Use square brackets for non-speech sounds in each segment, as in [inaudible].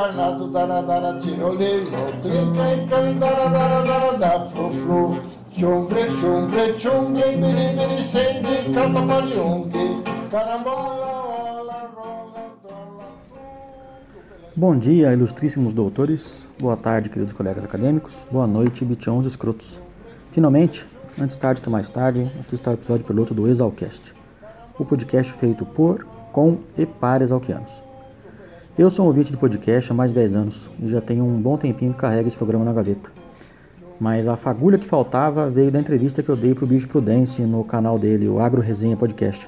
encarnado, dara, dara, tirolelo, trinca, encan, dara, dara, dara, da, flu, flu. Chumbre, chumbre, chumbre, catapariungue, carambola. Bom dia, ilustríssimos doutores. Boa tarde, queridos colegas acadêmicos. Boa noite, bichões escrotos. Finalmente, antes tarde que mais tarde, aqui está o episódio piloto do Exalcast, o podcast feito por, com e para exalquianos. Eu sou um ouvinte de podcast há mais de 10 anos e já tenho um bom tempinho que carrego esse programa na gaveta. Mas a fagulha que faltava veio da entrevista que eu dei para o Bicho Prudence no canal dele, o Agro Resenha Podcast,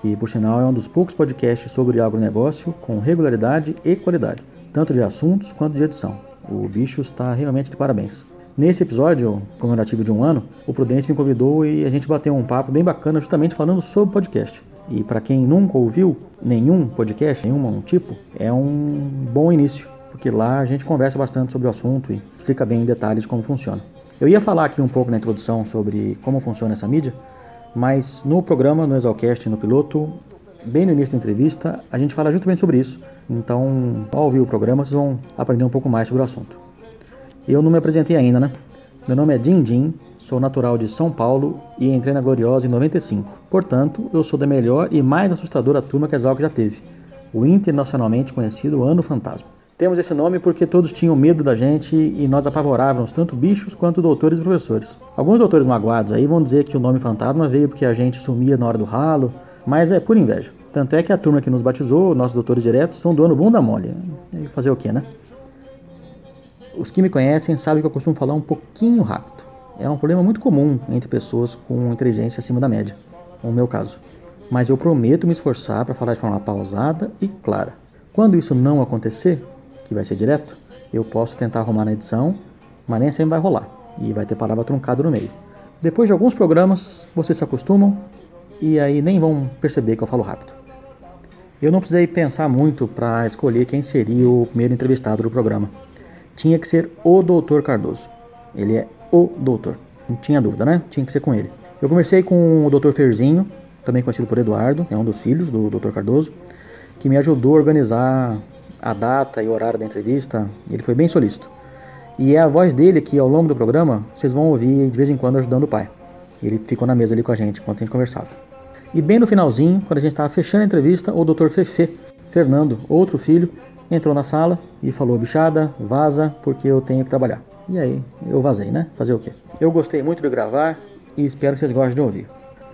que por sinal é um dos poucos podcasts sobre agronegócio com regularidade e qualidade, tanto de assuntos quanto de edição. O bicho está realmente de parabéns. Nesse episódio comemorativo de um ano, o Prudence me convidou e a gente bateu um papo bem bacana justamente falando sobre podcast. E para quem nunca ouviu nenhum podcast, nenhum tipo, é um bom início, porque lá a gente conversa bastante sobre o assunto e explica bem em detalhes como funciona. Eu ia falar aqui um pouco na introdução sobre como funciona essa mídia, mas no programa, no Exalcast, no piloto, bem no início da entrevista, a gente fala justamente sobre isso. Então, ao ouvir o programa, vocês vão aprender um pouco mais sobre o assunto. Eu não me apresentei ainda, né? Meu nome é Din Din, sou natural de São Paulo e entrei na Gloriosa em 95. Portanto, eu sou da melhor e mais assustadora turma que a Exalc já teve, o internacionalmente conhecido Ano Fantasma. Temos esse nome porque todos tinham medo da gente e nós apavorávamos tanto bichos quanto doutores e professores. Alguns doutores magoados aí vão dizer que o nome fantasma veio porque a gente sumia na hora do ralo, mas é por inveja. Tanto é que a turma que nos batizou, nossos doutores diretos, são do ano bunda mole. Fazer o quê, né? Os que me conhecem sabem que eu costumo falar um pouquinho rápido. É um problema muito comum entre pessoas com inteligência acima da média, no meu caso. Mas eu prometo me esforçar para falar de forma pausada e clara. Quando isso não acontecer, que vai ser direto, eu posso tentar arrumar na edição, mas nem sempre vai rolar e vai ter palavra truncada no meio. Depois de alguns programas, vocês se acostumam e aí nem vão perceber que eu falo rápido. Eu não precisei pensar muito para escolher quem seria o primeiro entrevistado do programa tinha que ser o doutor Cardoso. Ele é o doutor. Não tinha dúvida, né? Tinha que ser com ele. Eu conversei com o doutor Ferzinho, também conhecido por Eduardo, é um dos filhos do doutor Cardoso, que me ajudou a organizar a data e o horário da entrevista. Ele foi bem solícito. E é a voz dele que ao longo do programa vocês vão ouvir de vez em quando ajudando o pai. Ele ficou na mesa ali com a gente enquanto a gente conversava. E bem no finalzinho, quando a gente estava fechando a entrevista, o doutor Fefe, Fernando, outro filho, entrou na sala e falou: bichada, vaza, porque eu tenho que trabalhar. E aí, eu vazei, né? Fazer o quê? Eu gostei muito de gravar e espero que vocês gostem de ouvir.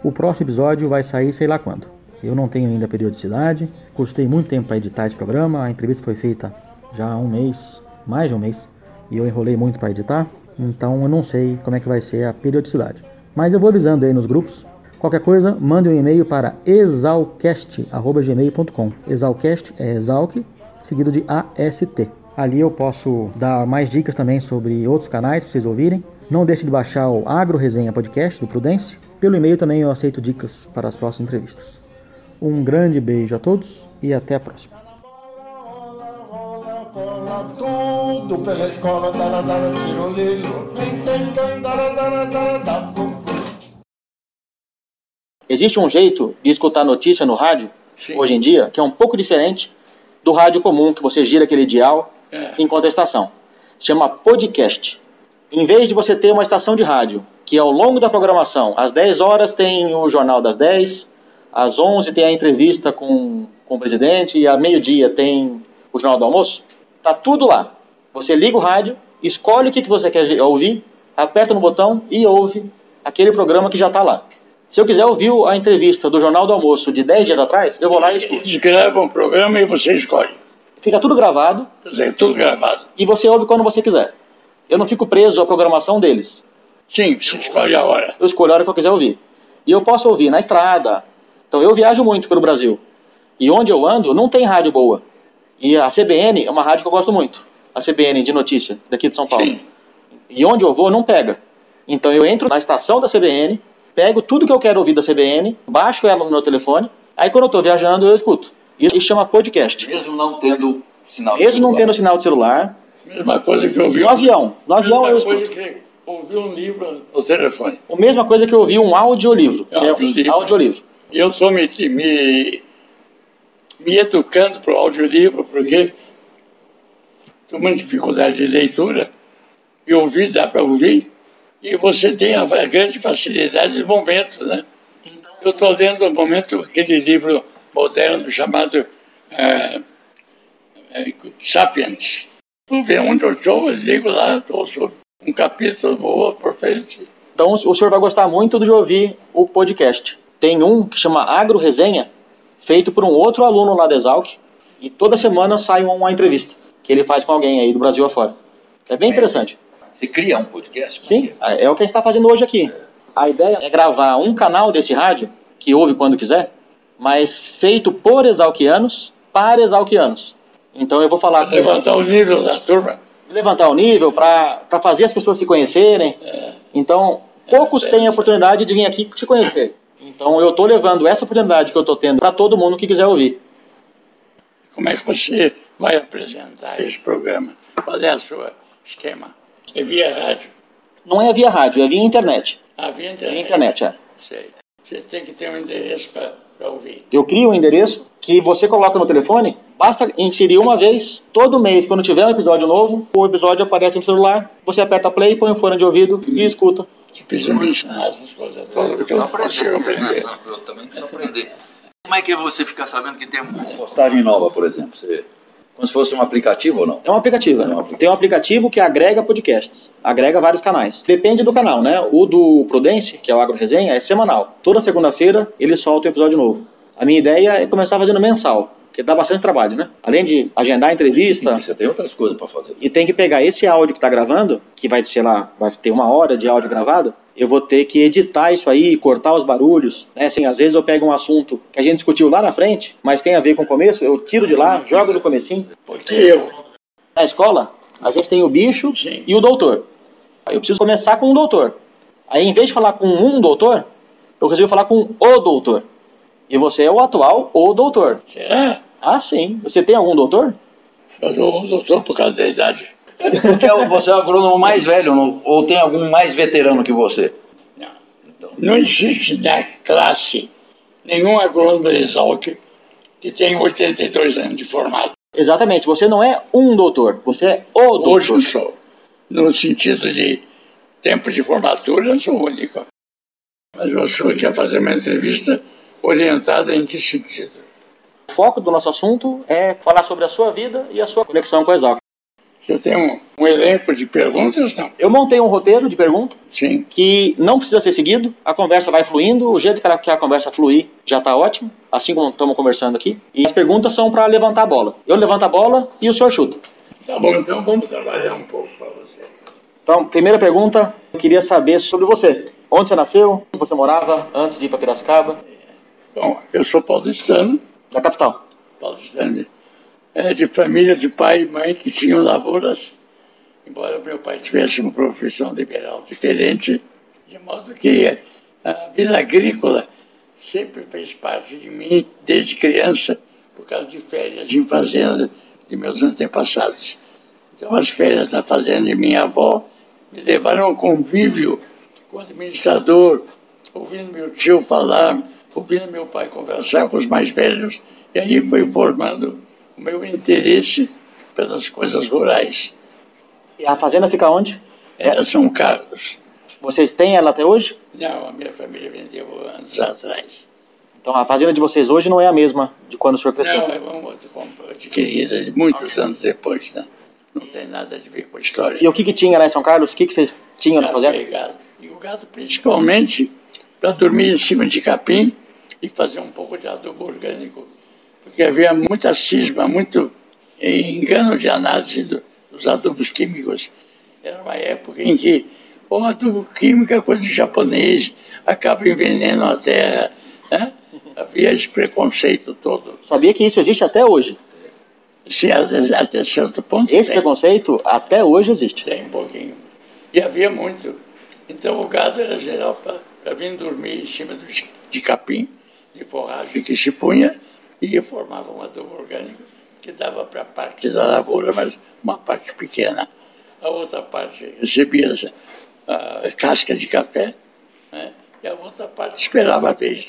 O próximo episódio vai sair sei lá quando. Eu não tenho ainda periodicidade, custei muito tempo para editar esse programa, a entrevista foi feita já há um mês, mais de um mês, e eu enrolei muito para editar, então eu não sei como é que vai ser a periodicidade. Mas eu vou avisando aí nos grupos. Qualquer coisa, mande um e-mail para exalcast.gmail.com. Exalcast é exalc, seguido de AST. Ali eu posso dar mais dicas também sobre outros canais para vocês ouvirem. Não deixe de baixar o Agro Resenha Podcast do Prudência. Pelo e-mail também eu aceito dicas para as próximas entrevistas. Um grande beijo a todos e até a próxima. Rola, rola, tudo pela escola, dara, dara, tirolelo, trinca, encan, dara, dara, dara, da, flu, Existe um jeito de escutar notícia no rádio, Sim. hoje em dia, que é um pouco diferente do rádio comum, que você gira aquele dial É. enquanto a estação. Chama podcast. Em vez de você ter uma estação de rádio, que ao longo da programação, às 10 horas tem o Jornal das 10, às 11 tem a entrevista com, com o presidente e à meio-dia tem o Jornal do Almoço, tá tudo lá. Você liga o rádio, escolhe o que, que você quer ouvir, aperta no botão e ouve aquele programa que já está lá. Se eu quiser ouvir a entrevista do Jornal do Almoço de 10 dias atrás, eu vou lá e escuto. Eles gravam um programa e você escolhe. Fica tudo gravado Quer dizer, tudo gravado. e você ouve quando você quiser. Eu não fico preso à programação deles. Sim, você escolhe a hora. Eu escolho a hora que eu quiser ouvir. E eu posso ouvir na estrada. Então eu viajo muito pelo Brasil. E onde eu ando não tem rádio boa. E a CBN é uma rádio que eu gosto muito. A CBN de notícia, daqui de São Paulo. Sim. E onde eu vou não pega. Então eu entro na estação da CBN, pego tudo que eu quero ouvir da CBN, baixo ela no meu telefone, aí quando eu estou viajando eu escuto. Isso chama podcast. Mesmo não tendo sinal de Mesmo não celular. tendo sinal de celular, Mesma coisa que eu ouvi. no avião. No avião eu Mesma coisa escuto. que ouvi um livro no telefone. A mesma coisa que eu ouvi um audiolivro. é Audiolivro. audiolivro. E eu estou me, me, me educando para o audiolivro, porque com muita dificuldade de leitura, e ouvir dá para ouvir, e você tem a, grande facilidade de momento, né? Eu estou lendo no momento aquele livro moderno chamado é, é, Sapiens. Tu vê onde eu estou, eu ligo lá, ouço um capítulo, vou por frente. Então o senhor vai gostar muito de ouvir o podcast. Tem um que chama Agro Resenha, feito por um outro aluno lá da Exalc, e toda semana sai uma entrevista que ele faz com alguém aí do Brasil afora. É bem interessante. Você cria um podcast? Sim, é o que a gente está fazendo hoje aqui. A ideia é gravar um canal desse rádio, que ouve quando quiser, mas feito por exalquianos para exalquianos. Então eu vou falar com Levantar o nível da turma. levantar o nível para fazer as pessoas se conhecerem. Então, poucos têm a oportunidade de vir aqui te conhecer. Então, eu estou levando essa oportunidade que eu estou tendo para todo mundo que quiser ouvir. Como é que você vai apresentar esse programa? Qual é o seu esquema? É via rádio? Não é via rádio, é via internet. Ah, via internet? Via internet, é. Sei. Você tem que ter um endereço para ouvir. Eu crio um endereço que você coloca no telefone, basta inserir uma vez, todo mês, quando tiver um episódio novo, o episódio aparece no celular, você aperta play, põe o fone de ouvido e escuta. Você precisa me ensinar essas coisas todas, eu não consigo aprender. Eu também preciso aprender. Como é que você fica sabendo que tem uma postagem nova, por exemplo? Você... Como se fosse um aplicativo ou não? É um aplicativo. É um aplicativo. Tem um aplicativo que agrega podcasts, agrega vários canais. Depende do canal, né? O do Prudence, que é o Agro Resenha, é semanal. Toda segunda-feira ele solta um episódio novo. A minha ideia é começar fazendo mensal, que dá bastante trabalho, né? Além de agendar a entrevista, Você tem outras coisas para fazer. e tem que pegar esse áudio que está gravando, que vai, sei lá, vai ter uma hora de áudio gravado, eu vou ter que editar isso aí, cortar os barulhos, né? Assim, às vezes eu pego um assunto que a gente discutiu lá na frente, mas tem a ver com o começo, eu tiro de lá, jogo no comecinho. Porque eu, Na escola, a gente tem o bicho e o doutor. Aí eu preciso começar com um doutor. Aí, em vez de falar com um doutor, eu resolvi falar com o doutor. E você é o atual o doutor. será? Ah, sim. Você tem algum doutor? Eu sou doutor por causa da idade. Porque é você é o agrônomo mais velho não- ou tem algum mais veterano que você? Não. Não existe na classe nenhum agrônomo de Exalc que tenha 82 anos de formado. Exatamente. Você não é um doutor. Você é o doutor. Hoje eu sou. No sentido de tempo de formatura, eu sou único. Mas eu sou quer fazer uma entrevista orientada em que sentido? O foco do nosso assunto é falar sobre a sua vida e a sua conexão com a Exalc. Você tem um, um elenco de perguntas? Não. Eu montei um roteiro de pergunta Sim. que não precisa ser seguido, a conversa vai fluindo, o jeito que a- conversa fluir já está ótimo, assim como estamos conversando aqui. E as perguntas são para levantar a bola. Eu levanto a bola e o senhor chuta. Tá bom, então vamos trabalhar um pouco para você. Então, primeira pergunta, eu queria saber sobre você. Onde você nasceu? Onde você morava antes de ir para Piracicaba? Bom, eu sou paulistano, Da capital. paulistano é, de família de pai e mãe que tinham lavouras, embora meu pai tivesse uma profissão liberal diferente, de modo que a vida agrícola sempre fez parte de mim desde criança, por causa de férias em fazenda de meus antepassados. Então, as férias na fazenda de minha avó me levaram ao convívio com o administrador, ouvindo meu tio falar, ouvindo meu pai conversar com os mais velhos, e aí foi formando o meu interesse pelas coisas rurais. E a fazenda fica onde? Era São Carlos. Vocês têm ela até hoje? Não, a minha família vendeu anos atrás. Então a fazenda de vocês hoje não é a mesma de quando o senhor cresceu. Não, é uma outra adquirida muitos anos depois, né? Não tem nada a ver com a história. E o que, que tinha lá em São Carlos? O que, que vocês tinham na fazenda? Gado. E o gado principalmente para dormir em cima de capim e fazer um pouco de adubo orgânico. Porque havia muita cisma, muito engano de análise do- dos adubos químicos. Era uma época em que o adubo químico é coisa de japonês, acaba envenenando a terra. Né? Havia esse preconceito todo. Sabia que isso existe até hoje. Sim, até, até certo ponto. Esse tem. preconceito até hoje existe. Tem um pouquinho. E havia muito. Então o gado era geral para vir dormir em cima do, de capim, de forragem que se punha e formava um adubo orgânico que dava para parte da lavoura, mas uma parte pequena. A outra parte recebia a casca de café né? e a outra parte esperava a vez.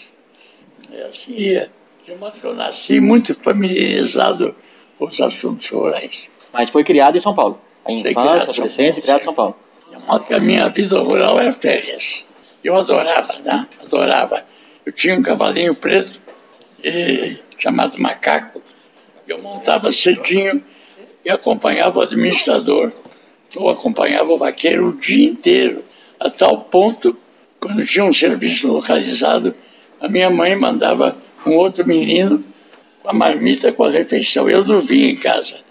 E assim ia. De modo que eu nasci muito familiarizado com os assuntos rurais. Mas foi criado em São Paulo. A infância, São adolescência, criado em. São Paulo. De modo que a minha vida rural era férias. Eu adorava, né? Adorava. Eu tinha um cavalinho preso, eh, chamado Macaco. Eu montava cedinho e acompanhava o administrador. Eu acompanhava o vaqueiro o dia inteiro, a tal ponto, quando tinha um serviço localizado, a minha mãe mandava um outro menino com a marmita com a refeição. Eu não via em casa.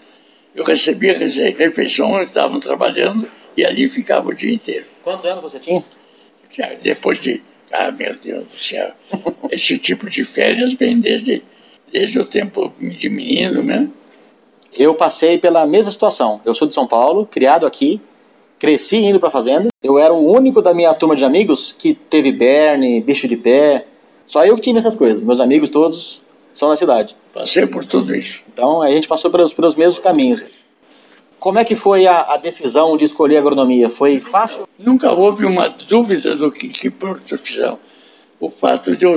Eu recebia refeição, eles estavam trabalhando e ali ficava o dia inteiro. Quantos anos você tinha? Depois de. Ah, meu Deus do céu. [laughs] Esse tipo de férias vem desde, desde o tempo de menino, né? Eu passei pela mesma situação. Eu sou de São Paulo, criado aqui, cresci indo pra fazenda. Eu era o único da minha turma de amigos que teve berne, bicho de pé. Só eu que tive essas coisas. Meus amigos todos são da cidade. Passei por tudo isso. Então a gente passou pelos, pelos mesmos caminhos. Como é que foi a, a decisão de escolher agronomia? Foi fácil? Nunca houve uma dúvida do que, que profissão. O fato de eu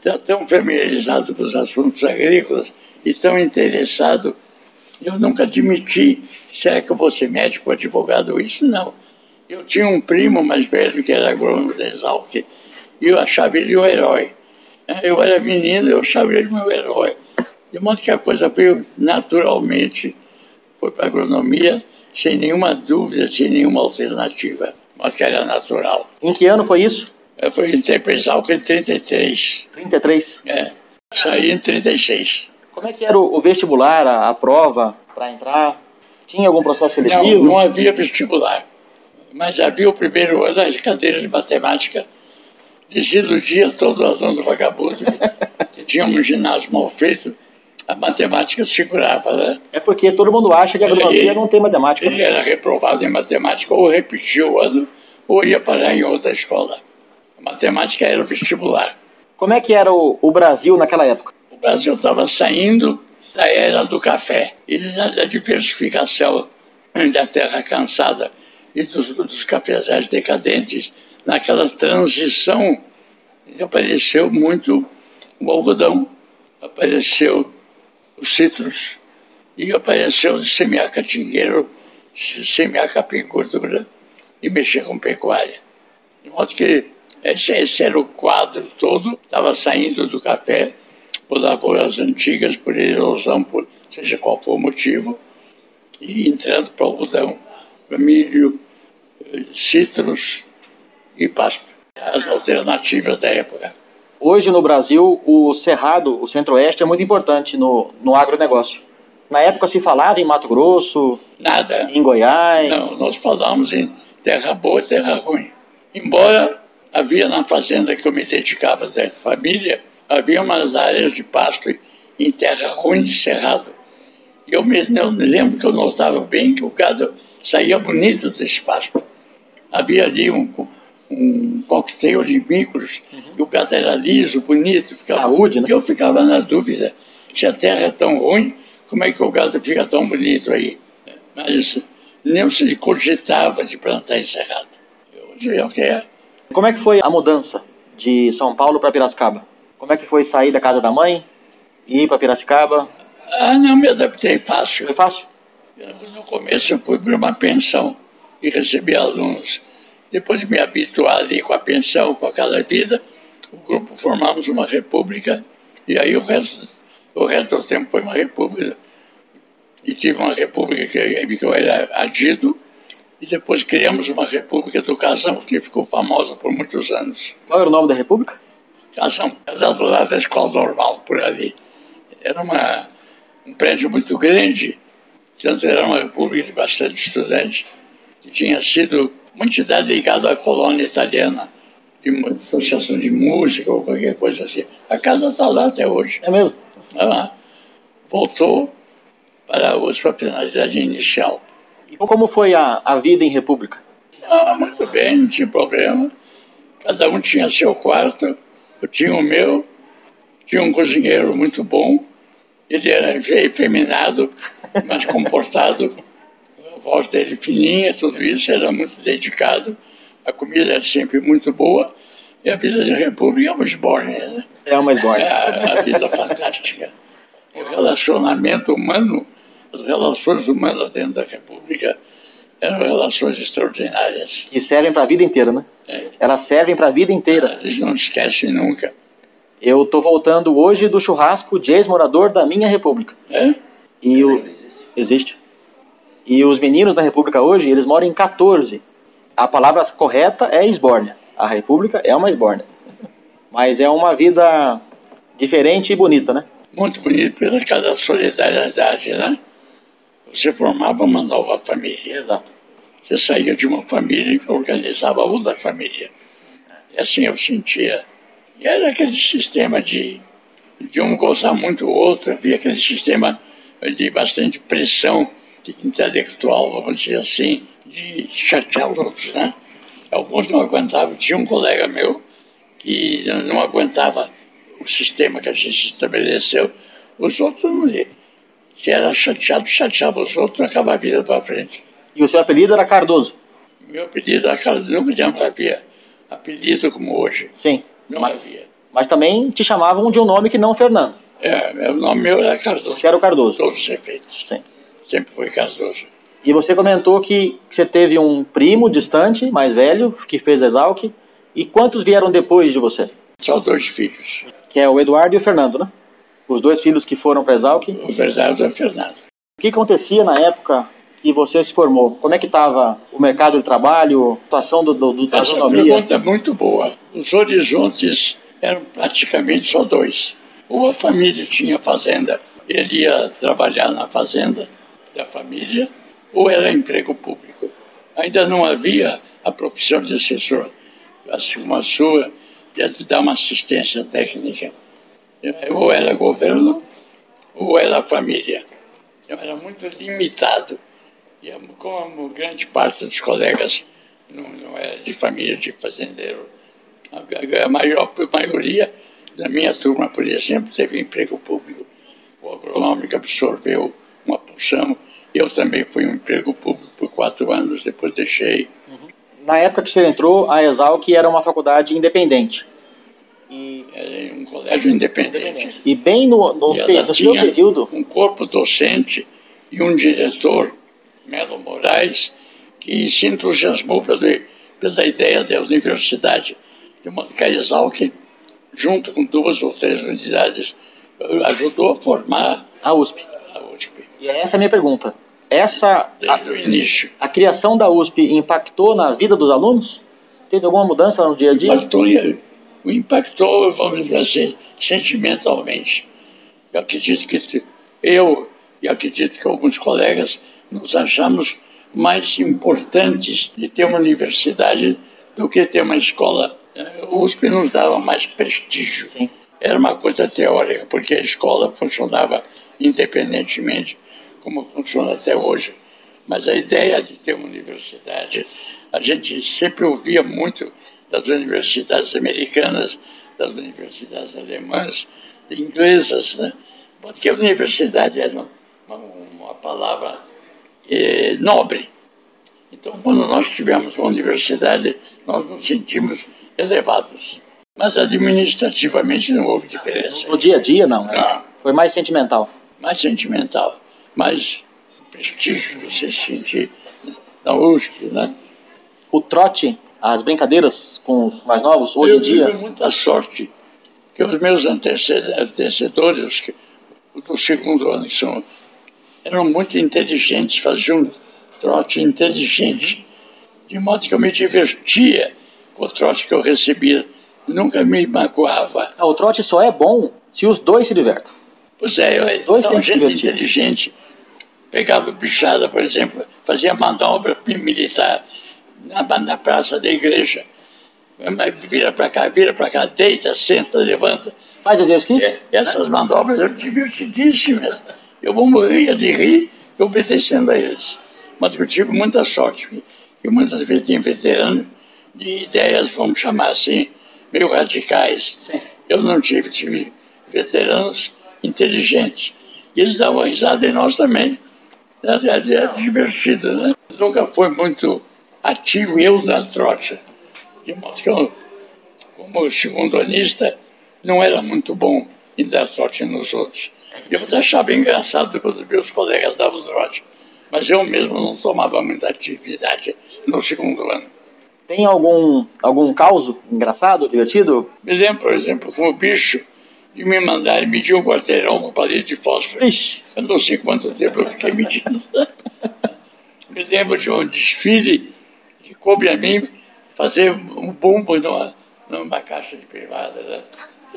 ser tão familiarizado com os assuntos agrícolas e tão interessado, eu nunca admiti, será que eu vou ser médico advogado? Isso não. Eu tinha um primo mais velho que era agrônomo da Exalc e eu achava ele um herói. Eu era menino, eu achava ele meu herói. De modo que a coisa veio naturalmente, foi para a agronomia, sem nenhuma dúvida, sem nenhuma alternativa, mas que era natural. Em que ano foi isso? Eu fui em Exalc em 33, 33. é. saí em 36. Como é que era o, o vestibular, a, a prova para entrar? Tinha algum processo Não, seletivo? não havia vestibular, mas havia o primeiro ano as cadeiras de matemática, desiludia todo aluno vagabundo, [laughs] que tinha um ginásio mal feito, a matemática segurava, né? É porque todo mundo acha que a agronomia não tem matemática. Ele era reprovado em matemática, ou repetia o ano, ou ia parar em outra escola. A matemática era o vestibular. Como é que era o, o Brasil naquela época? O Brasil estava saindo da era do café e da diversificação da terra cansada e dos, dos cafezais decadentes. Naquela transição, apareceu muito o algodão, apareceu os citros e apareceu de semear catingueiro, se- semear capim gordura e mexer com pecuária. De modo que esse, esse era o quadro todo, estava saindo do café por lavouras antigas, por erosão, por seja qual for o motivo, e entrando para o algodão, milho, eh, citros e pasto. As alternativas da época. Hoje no Brasil, o Cerrado, o Centro-Oeste, é muito importante no, no agronegócio. Na época se falava em Mato Grosso, Nada. em Goiás. Não, nós falamos em terra boa e terra ruim. Embora havia na fazenda que eu me dedicava da família, havia umas áreas de pasto em terra ruim de cerrado. E eu mesmo eu me lembro que eu notava bem que o gado saía bonito desse pasto. Havia ali um, um coquetel de micros, e o gado era liso, bonito. Ficava, Saúde, né? E eu ficava na dúvida, se a terra é tão ruim, como é que o gado fica tão bonito aí? Mas nem se cogitava de plantar encerrado. Hoje é o que é. Como é que foi a mudança de São Paulo para Piracicaba? Como é que foi sair da casa da mãe e ir para Piracicaba? Ah, não me adaptei fácil. Foi fácil? No começo eu fui para uma pensão e recebi alunos. Depois de me habituar ali com a pensão, com aquela vida, o grupo formamos uma república e aí o resto, o resto do tempo foi uma república. E tive uma república que, que eu era adido e depois criamos uma república do Casão que ficou famosa por muitos anos. Qual era o nome da república? Casão, era do lado da escola normal, por ali. Era uma, um prédio muito grande, tanto era uma república de bastante estudantes, que tinha sido uma entidade ligada à colônia italiana, de uma associação de música ou qualquer coisa assim. A casa está lá até hoje. É mesmo? Ela voltou para a sua finalidade inicial. E como foi a, a vida em república? Ah, muito bem, não tinha problema. Cada um tinha seu quarto, eu tinha o meu, tinha um cozinheiro muito bom, ele era efeminado, mas comportado, a voz dele fininha, tudo isso, era muito dedicado, a comida era sempre muito boa, e a vida de república é uma esbórnia, né? É uma É esbórnia. a, a vida fantástica. O relacionamento humano as relações humanas dentro da República eram relações extraordinárias. Que servem para a vida inteira, né? É. Elas servem para a vida inteira. Eles não esquecem nunca. Eu tô voltando hoje do churrasco de ex-morador da minha república. É? E o... Existe. E os meninos da república hoje, eles moram em 14. A palavra correta é esbórnia. A república é uma esbórnia. Mas é uma vida diferente e bonita, né? Muito bonito pela casa da solidariedade, né? Você formava uma nova família. Exato. Você saía de uma família e organizava outra família. E assim eu sentia. E era aquele sistema de, de um gozar muito do outro, havia aquele sistema de bastante pressão intelectual, vamos dizer assim, de chatear os outros, né? Alguns não aguentavam. Tinha um colega meu que não aguentava o sistema que a gente estabeleceu. Os outros não Se era chateado, chateava os outros, acabava a vida para frente. E o seu apelido era Cardoso? Meu apelido era Cardoso, nunca havia apelido como hoje. Sim. Não mas, havia. Mas também te chamavam de um nome que não Fernando. É, o nome meu era Cardoso. Você era o Cardoso. Todos os efeitos. Sim. Sempre foi Cardoso. E você comentou que você teve um primo distante, mais velho, que fez Exalc. E quantos vieram depois de você? Só dois filhos. Que é o Eduardo e o Fernando, né? Os dois filhos que foram para Exalc. O Eduardo e o Fernando. O que acontecia na época que você se formou? Como é que estava o mercado de trabalho, a situação do, do, da Essa economia? pergunta é muito boa. Os horizontes eram praticamente só dois. Ou a família tinha fazenda, ele ia trabalhar na fazenda da família, ou era emprego público. Ainda não havia a profissão de assessor, assim como a sua, de dar uma assistência técnica. Ou era governo, ou era família. Então, era muito limitado. E como grande parte dos colegas não, não era de família de fazendeiro, a, maior a maioria da minha turma, por exemplo, teve emprego público. O agronômico absorveu uma porção. Eu também fui um emprego público por quatro anos, depois deixei. Na época que você entrou, a Exalc era uma faculdade independente. E, Era um colégio independente. e bem no, no, pe- no seu período, um corpo docente e um diretor, Melo Moraes, que se entusiasmou pela, pela ideia da universidade. De modo que junto com duas ou três unidades, ajudou a formar a USP. a USP, E essa é a minha pergunta. Essa, desde o a, início. a criação da USP impactou na vida dos alunos? Teve alguma mudança no dia a dia? Impactou, o impactou, vamos dizer assim, sentimentalmente. Eu acredito que eu e acredito que alguns colegas nos achamos mais importantes de ter uma universidade do que ter uma escola. Eh, O USP nos dava mais prestígio. Sim. Era uma coisa teórica, porque a escola funcionava independentemente, como funciona até hoje. Mas a ideia de ter uma universidade, a gente sempre ouvia muito das universidades americanas, das universidades alemãs, inglesas, né? Porque a universidade era uma, uma palavra eh, nobre. Então, quando nós tivemos uma universidade, nós nos sentimos elevados. Mas administrativamente não houve diferença. No dia a dia, não. né? Não, Foi mais sentimental. mais sentimental, mais prestígio você sentir na USP, né? O trote, as brincadeiras com os mais novos, hoje eu em dia, tive muita sorte que os meus antece- antecessores que- do segundo ano que são, eram muito inteligentes, faziam trote inteligente, de modo que eu me divertia com o trote que eu recebia, nunca me magoava. Ah, o trote só é bom se os dois se divertem. Pois é, eu, dois então, gente divertir. inteligente pegava bichada, por exemplo, fazia manobra militar na, na praça da igreja. Vira para cá, vira para cá, deita, senta, levanta. Faz exercício? É, essas manobras eram divertidíssimas. Eu vou morrer de rir obedecendo a eles. Mas eu tive muita sorte. E muitas vezes tinha veterano de ideias, vamos chamar assim, meio radicais. Sim. Eu não tive, tive veteranos inteligentes. Eles davam risada em nós também. Era, era divertido, né? Nunca foi muito ativo eu na trote. De modo que eu, como segundanista, não era muito bom e dar sorte nos outros. Eu achava engraçado quando meus colegas davam trote, mas eu mesmo não tomava muita atividade no segundo ano. Tem algum, algum caos engraçado, divertido? Me lembro, por exemplo, com o bicho de me mandar medir um quarteirão no palito de fósforo. Ixi. Eu não sei quanto tempo eu fiquei medindo. [laughs] me lembro de um desfile que coube a mim fazer um bumbo numa, numa caixa de privada, né?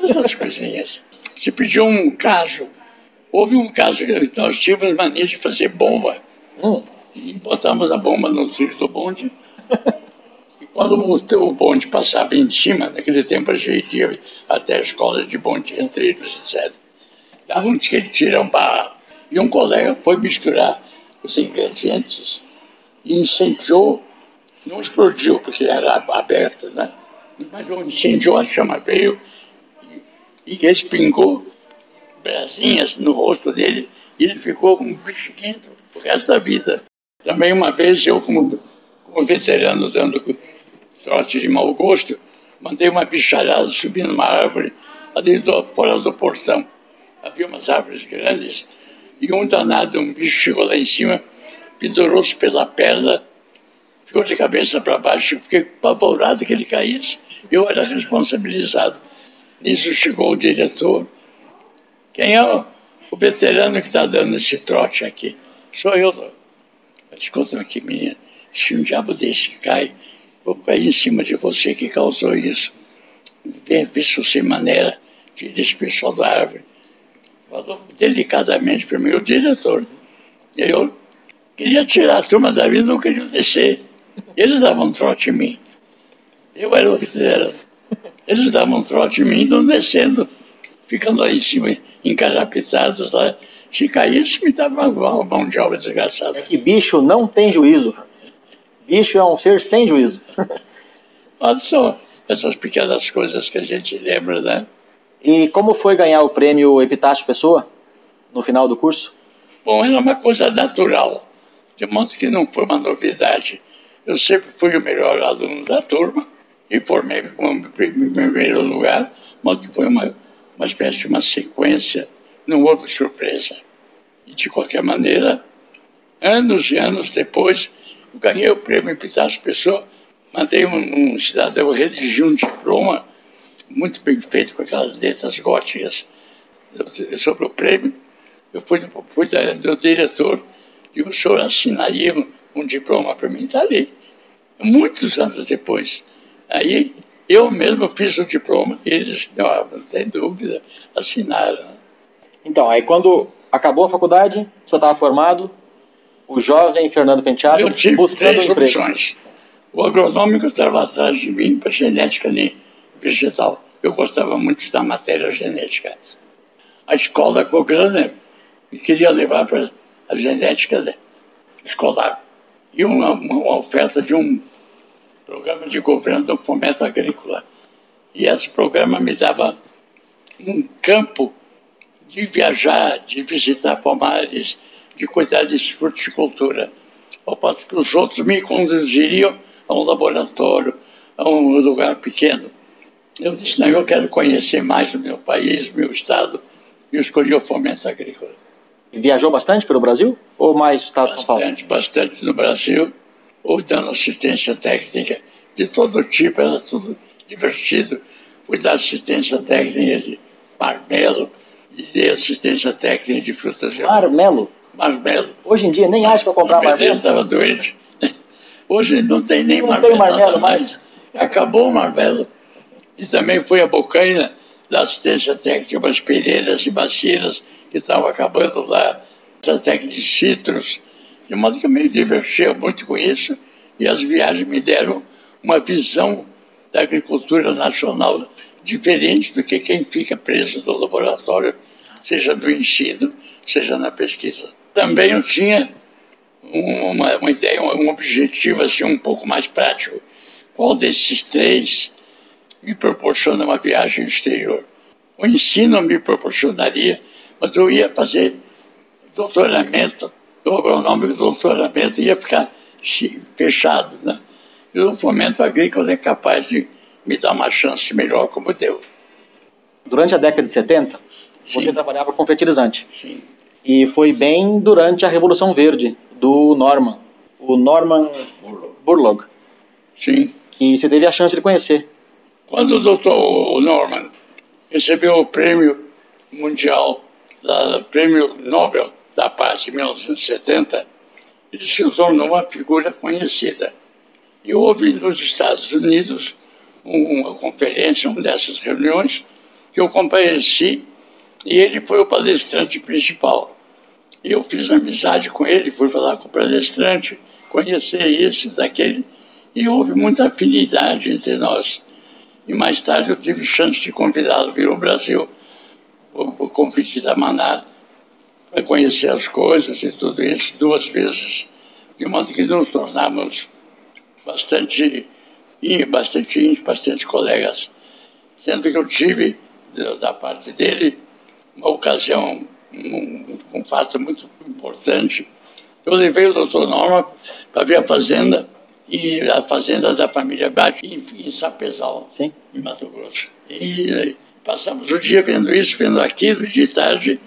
essas coisinhas. Se pediu um caso, houve um caso que nós tínhamos mania de fazer bomba. Hum. E botamos a bomba no trilho do bonde. e quando o, o bonde passava em cima, naquele tempo a gente ia até a escola de bonde, em trilhos, etc. Dava um tirão barra. E um colega foi misturar os ingredientes e incendiou. Não explodiu, porque era aberto, né? Mas incendiou, a chama veio e, e respingou brasinhas no rosto dele e ele ficou um bichiquento o resto da vida. Também uma vez eu, como, como veterano dando trote de mau gosto, mandei uma bicharada subir numa árvore ali do, fora do portão. Havia umas árvores grandes e um danado, um bicho chegou lá em cima, pendurou-se pela perna, ficou de cabeça para baixo, fiquei apavorado que ele caísse. Eu era responsabilizado. Nisso chegou o diretor. Quem é o, veterano que está dando esse trote aqui? Sou eu. Escuta aqui, menina. Se um diabo desse cai, vou cair em cima de você que causou isso. Vê, vê se você maneira, esse pessoal da árvore. Falou delicadamente para mim, o diretor. Eu queria tirar a turma da vida, não queria descer. Eles davam trote em mim. Eu era o veterano. Eles davam trote em mim, estão descendo, ficando lá em cima, encarapitados lá. Se caísse, me dava uma mão de obra desgraçada. É que bicho não tem juízo. Bicho é um ser sem juízo. [laughs] Olha só essas pequenas coisas que a gente lembra, né? E como foi ganhar o prêmio Epitácio Pessoa no final do curso? Bom, era uma coisa natural, de modo que não foi uma novidade. Eu sempre fui o melhor aluno da turma e formei como primeiro lugar, mas foi uma, uma espécie de uma sequência, não houve surpresa. E de qualquer maneira, anos e anos depois, eu ganhei o prêmio Epitácio Pessoa, mandei um, um cidadão redigir um diploma muito bem feito com aquelas letras góticas sobre o prêmio. Eu fui, fui do diretor e o senhor assinaria um, diploma para mim, está ali. Muitos anos depois. Aí eu mesmo fiz o diploma e eles, não, não tem dúvida, assinaram. Então, aí quando acabou a faculdade, o senhor estava formado, o jovem Fernando Penteado Eu tive buscando três emprego. opções. O agronômico estava atrás de mim para genética ne- vegetal. Eu gostava muito da matéria genética. A escola Cochrane me queria levar para a genética de- escolar. E uma, uma oferta de um programa de governo do fomento agrícola. E esse programa me dava um campo de viajar, de visitar pomares, de cuidar de fruticultura. Ao passo que os outros me conduziriam a um laboratório, a um lugar pequeno. Eu disse, não, eu quero conhecer mais o meu país, o meu estado, e escolhi o fomento agrícola. Viajou bastante pelo Brasil ou mais o estado de São Paulo? Bastante, bastante no Brasil, ou dando assistência técnica de todo tipo, era tudo divertido. Fui dar assistência técnica de marmelo e de assistência técnica de frutas gelada. Marmelo. Marmelo. Hoje em dia nem acha para comprar marmelo. estava doente. Hoje não tem nem Não marmelo, tem marmelo nada mais. Acabou o marmelo. E também foi a bocaina da assistência técnica, umas pereiras e bacias que estavam acabando lá, essa técnica de citros. De que eu me divertia muito com isso e as viagens me deram uma visão da agricultura nacional diferente do que quem fica preso no laboratório, seja no ensino, seja na pesquisa. Também eu tinha uma, uma ideia, um objetivo assim um pouco mais prático. Qual desses três me proporciona uma viagem exterior? O ensino me proporcionaria, mas eu ia fazer doutoramento, o agronômico doutoramento ia ficar fechado, né? E o fomento agrícola é capaz de me dar uma chance melhor como deu. Durante a década de 70, você Sim. trabalhava com fertilizante. Sim. E foi bem durante a Revolução Verde do Norman, o Norman Burlock, Sim. que você teve a chance de conhecer. Quando o doutor Norman recebeu o prêmio mundial, da, prêmio Nobel da Paz em 1970, ele se tornou uma figura conhecida. E houve nos Estados Unidos um- uma conferência, uma dessas reuniões, que eu compareci e ele foi o palestrante principal. E eu fiz amizade com ele, fui falar com o palestrante, conhecer esse, daquele, e houve muita afinidade entre nós. E mais tarde eu tive chance de convidá-lo vir ao Brasil, convite da Maná, para conhecer as coisas e tudo isso, duas vezes, de modo que nos tornamos bastante, bastante íntimos, bastante colegas. Sendo que eu tive, da parte dele, uma ocasião, um, um fato muito importante. Eu levei o doutor Norma para ver a fazenda, e a fazenda da família Bate, em, em Sapezal, Sim. em Mato Grosso. E passamos o dia vendo isso, vendo aquilo, de tarde,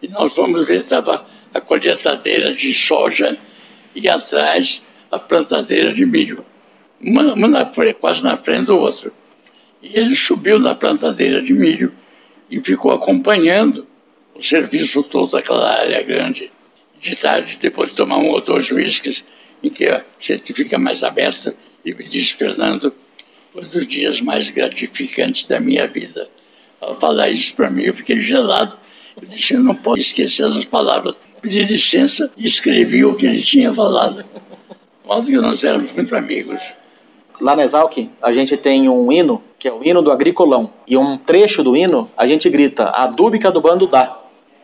e nós fomos ver, estava a colheitadeira de soja e atrás a plantadeira de milho. Uma, uma na quase na frente do outro. E ele subiu na plantadeira de milho e ficou acompanhando o serviço todo daquela área grande. De tarde, depois de tomar um ou dois uísques, em que a gente fica mais aberto, e me disse, Fernando, foi um dos dias mais gratificantes da minha vida. Ao falar isso para mim, eu fiquei gelado. Eu disse, eu não posso esquecer essas palavras. Pedi licença e escrevi o que ele tinha falado. Mas que nós éramos muito amigos. Lá na Exalc, a gente tem um hino, que é o hino do agricolão. E um trecho do hino, a gente grita, a dúbica do bando dá,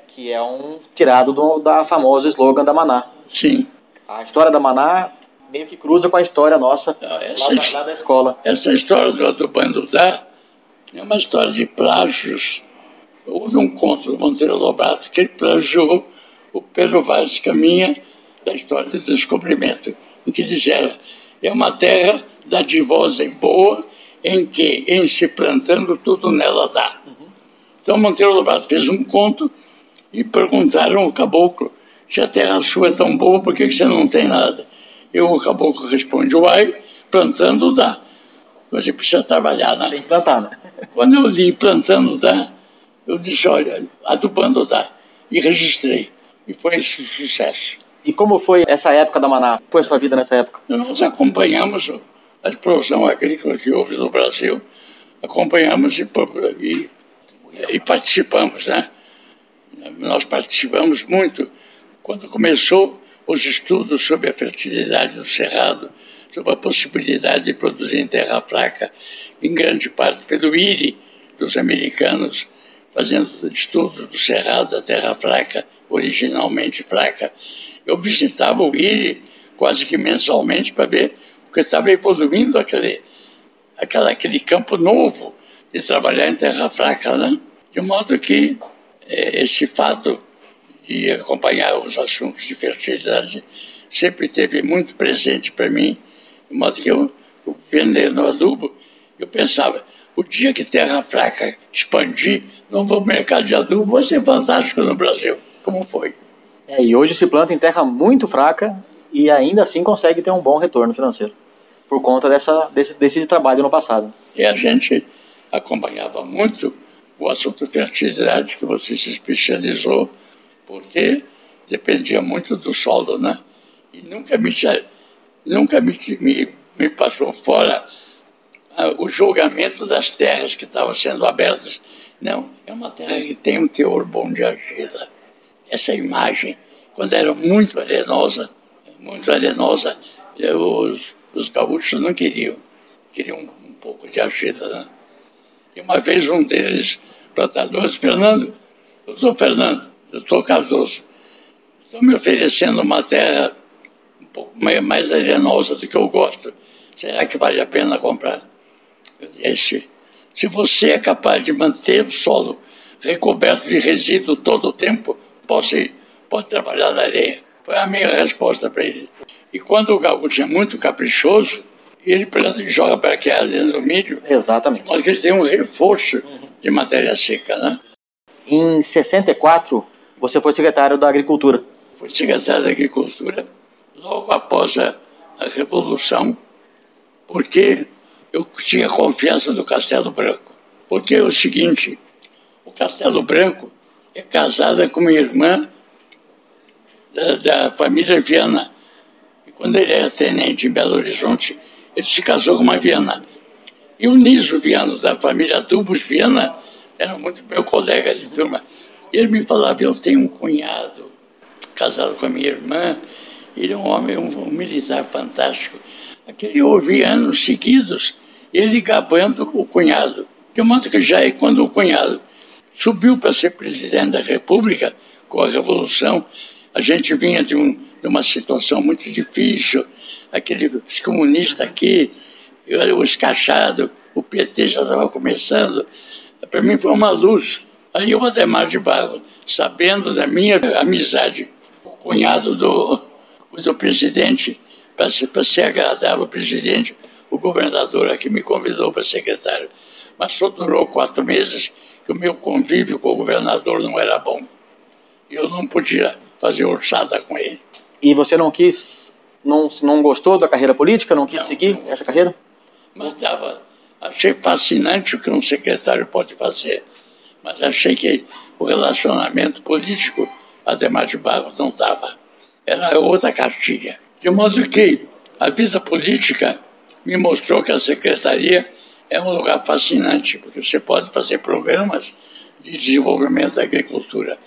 que é um tirado do, da famosa slogan da Maná. Sim. A história da Maná meio que cruza com a história nossa Ah, essa lá, da, lá da escola. Essa história do, do Bando Dá é uma história de plágios. Houve um conto do Monteiro Lobato que ele plagiou o Pedro Vaz Caminha da história do descobrimento, em que dizia é uma terra dadivosa e boa, em que, em se plantando, tudo nela dá. Então Monteiro Lobato fez um conto e perguntaram ao caboclo se a terra sua é tão boa, por que você não tem nada? E o caboclo responde, uai, plantando dá. Você precisa trabalhar, né? Tem que plantar, né? [laughs] Quando eu li plantando dá, eu disse, olha, adubando dá. E registrei. E foi sucesso. E como foi essa época da Maná? Foi a sua vida nessa época? Nós acompanhamos a explosão agrícola que houve no Brasil, acompanhamos e, e, e participamos, né? Nós participamos muito quando começou os estudos sobre a fertilidade do cerrado, sobre a possibilidade de produzir em terra fraca, em grande parte pelo IRI dos americanos, fazendo estudos do cerrado da terra fraca, originalmente fraca. Eu visitava o IRI quase que mensalmente para ver o que estava evoluindo aquele, aquela, aquele campo novo de trabalhar em terra fraca, né? De modo que eh, esse fato de acompanhar os assuntos de fertilidade sempre esteve muito presente para mim, modo que eu, eu vendendo adubo, eu pensava, o dia que terra fraca expandir, novo mercado de adubo vai ser fantástico no Brasil, como foi. É, e hoje se planta em terra muito fraca e ainda assim consegue ter um bom retorno financeiro. Por conta dessa, desse, desse trabalho no passado. E a gente acompanhava muito o assunto fertilidade, que você se especializou, porque dependia muito do solo, né? E nunca me, nunca me, me, me passou fora ah, o julgamento das terras que estavam sendo abertas. Não, é uma terra que tem um teor bom de argila. Essa imagem, quando era muito arenosa, muito arenosa, eh, os, os gaúchos não queriam, queriam um pouco de argila, né? E uma vez um deles, plantadores, Fernando, doutor Fernando, doutor Cardoso, estão me oferecendo uma terra um pouco mais- arenosa do que eu gosto. Será que vale a pena comprar? Disse, se você é capaz de manter o solo recoberto de resíduo todo o tempo, pode, pode trabalhar na areia. Foi a minha resposta para ele. E quando o gaúcho é muito caprichoso, ele joga para aquela dentro do milho, Exatamente. mas que ele tem um reforço de matéria seca, né? Em 64, você foi secretário da Agricultura. Fui secretário da Agricultura logo após a, a Revolução, porque eu tinha confiança do Castelo Branco. Porque é o seguinte, o Castelo Branco é casada com minha irmã da, da família Viana. E quando ele era tenente em Belo Horizonte, ele se casou com uma Viana. E o Niso Viana, da família Dubos Viana, era muito meu colega de turma. E ele me falava, eu tenho um cunhado casado com a minha irmã, ele é um homem, um, um militar fantástico. Aquele houve anos seguidos, ele gabando o cunhado. De modo que já é quando o cunhado subiu para ser presidente da República, com a Revolução, a gente vinha de, um, de uma situação muito difícil, aqueles comunistas aqui, o escachado, o PT já estava começando. Para mim foi uma luz. Aí o Ademar de Barro, sabendo da minha amizade, o cunhado do, do presidente, para ser, ser agradável ao presidente, o governador aqui me convidou para secretário. Mas só durou quatro meses que o meu convívio com o governador não era bom. E eu não podia fazer orçada com ele. E você não quis, não, não gostou da carreira política, não quis Não, seguir não. essa carreira? Mas dava, achei fascinante o que um secretário pode fazer. Mas achei que o relacionamento político, Ademar de Barros, não dava. Era outra cartilha. De modo que a vida política me mostrou que a secretaria é um lugar fascinante, porque você pode fazer programas de desenvolvimento da agricultura.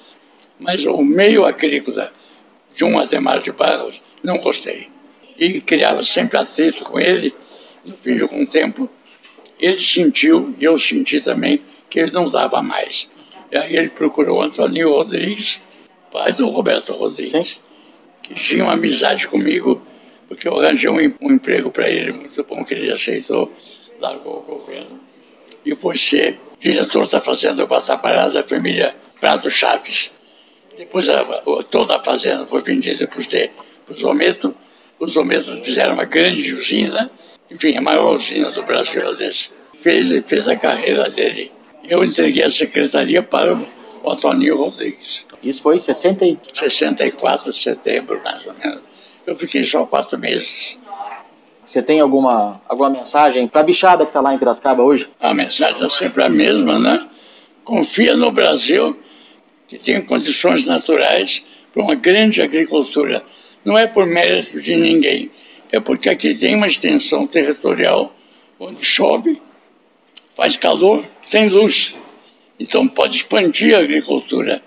Mas o meio agrícola de um Ademar de Barros, não gostei. E criava sempre atrito com ele. No fim de algum tempo, ele sentiu, e eu senti também, que ele não dava mais. E aí ele procurou Antônio Rodrigues, pai do Roberto Rodrigues, que tinha uma amizade comigo, porque eu arranjei um, um emprego para ele muito bom, que ele aceitou, largou o governo, e foi ser diretor da Fazenda Guatapará da família Prado Chaves. Depois a- toda a fazenda foi vendida para os Ometo. Os Ometos fizeram uma grande usina, enfim, a maior usina do Brasil. Fez, fez a carreira dele. Eu entreguei a secretaria para o Antônio Rodrigues. Isso foi em 60 e... 64 de setembro, mais ou menos. Eu fiquei só quatro meses. Você tem alguma, alguma mensagem para a bichada que está lá em Piracicaba hoje? A mensagem é sempre a mesma, né? Confia no Brasil, que tem condições naturais para uma grande agricultura. Não é por mérito de ninguém, é porque aqui tem uma extensão territorial onde chove, faz calor, tem luz. Então pode expandir a agricultura.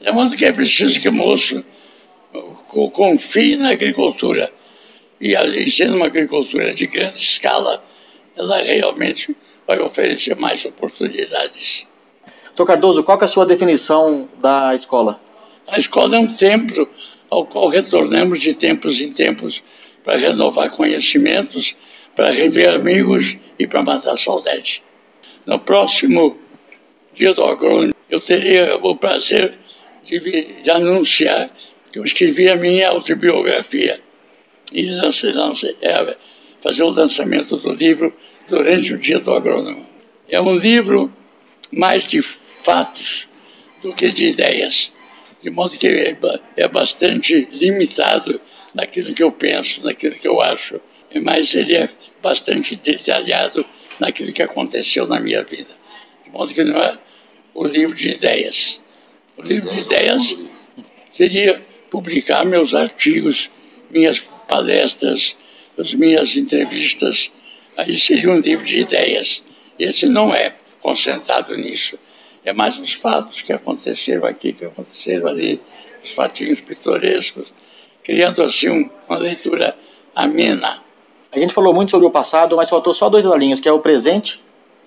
É modo que é preciso que o moço co- confie na agricultura. E ali, sendo uma agricultura de grande escala, ela realmente vai oferecer mais oportunidades. Doutor Cardoso, qual é a sua definição da escola? A escola é um templo ao qual retornamos de tempos em tempos para renovar conhecimentos, para rever amigos e para matar saudade. No próximo dia do agrônomo, eu teria o prazer de, de anunciar que eu escrevi a minha autobiografia e é, fazer o lançamento do livro durante o dia do agrônomo. É um livro mais de fatos do que de ideias, de modo que é é bastante limitado naquilo que eu penso, naquilo que eu acho, mas ele é bastante detalhado naquilo que aconteceu na minha vida. Modo que não é o livro de ideias. O livro de ideias seria publicar meus artigos, minhas palestras, as minhas entrevistas. Aí seria um livro de ideias. Esse não é concentrado nisso. É mais os fatos que aconteceram aqui, que aconteceram ali, os fatinhos pitorescos, criando assim um- uma leitura amena. A gente falou muito sobre o passado, mas faltou só dois linhas, que é o presente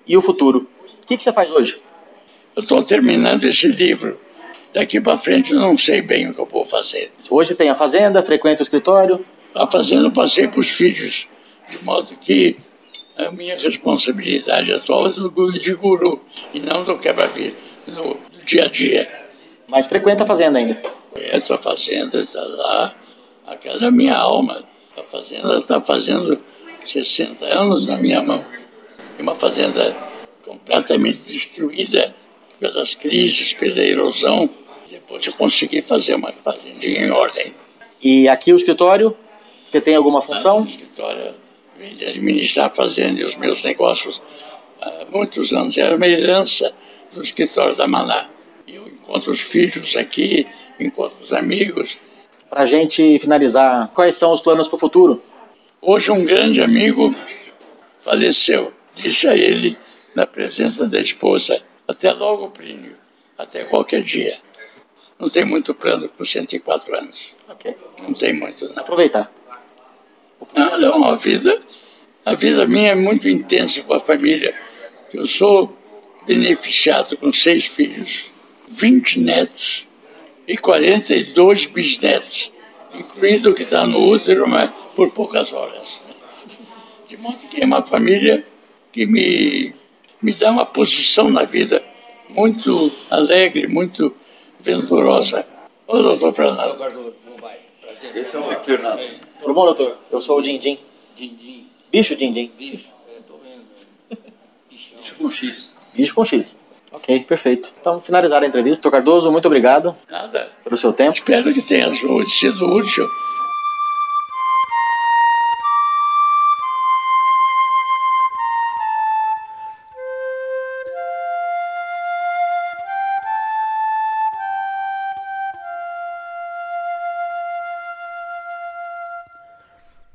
e o futuro. O que, que você faz hoje? Eu estou terminando esse livro. Daqui para frente eu não sei bem o que eu vou fazer. Hoje tem a fazenda, frequenta o escritório. A fazenda eu passei para os filhos, de modo que a minha responsabilidade atual é do guru de guru e não do quebra-vira, no, dia a dia. Mas frequenta a fazenda ainda. Essa fazenda está lá, a casa da minha alma. A fazenda está fazendo 60 anos na minha mão. É uma fazenda completamente destruída pelas crises, pela erosão. Depois eu consegui fazer uma fazendinha em ordem. E aqui o escritório, você tem alguma função? O escritório vem de administrar a fazenda e os meus negócios há muitos anos. Era uma herança do escritório da Maná. Eu encontro os filhos aqui, encontro os amigos. Para a gente finalizar, quais são os planos para o futuro? Hoje um grande amigo faleceu. Disse a ele, na presença da esposa, até logo, Plínio, até qualquer dia. Não tem muito plano com 104 anos. Ok. Não tem muito, não. Aproveitar. Não, não, a vida, a vida minha é muito intensa com a família. Eu sou beneficiado com seis filhos, 20 netos e 42 bisnetos, incluindo o que está no útero, mas por poucas horas. De modo que é uma família que me, me dá uma posição na vida muito alegre, muito venturosa. Ô, doutor Fernando. Esse é o Fernando. Tudo bom, doutor? Eu sou o Dindim. Dindim, Bicho Dindim. bicho, é, tô vendo. Bichão. [laughs] Bicho com X. Bicho com X. Ok, perfeito. Então, finalizar a entrevista. Doutor Cardoso, muito obrigado Nada. pelo seu tempo. Espero que tenha sido útil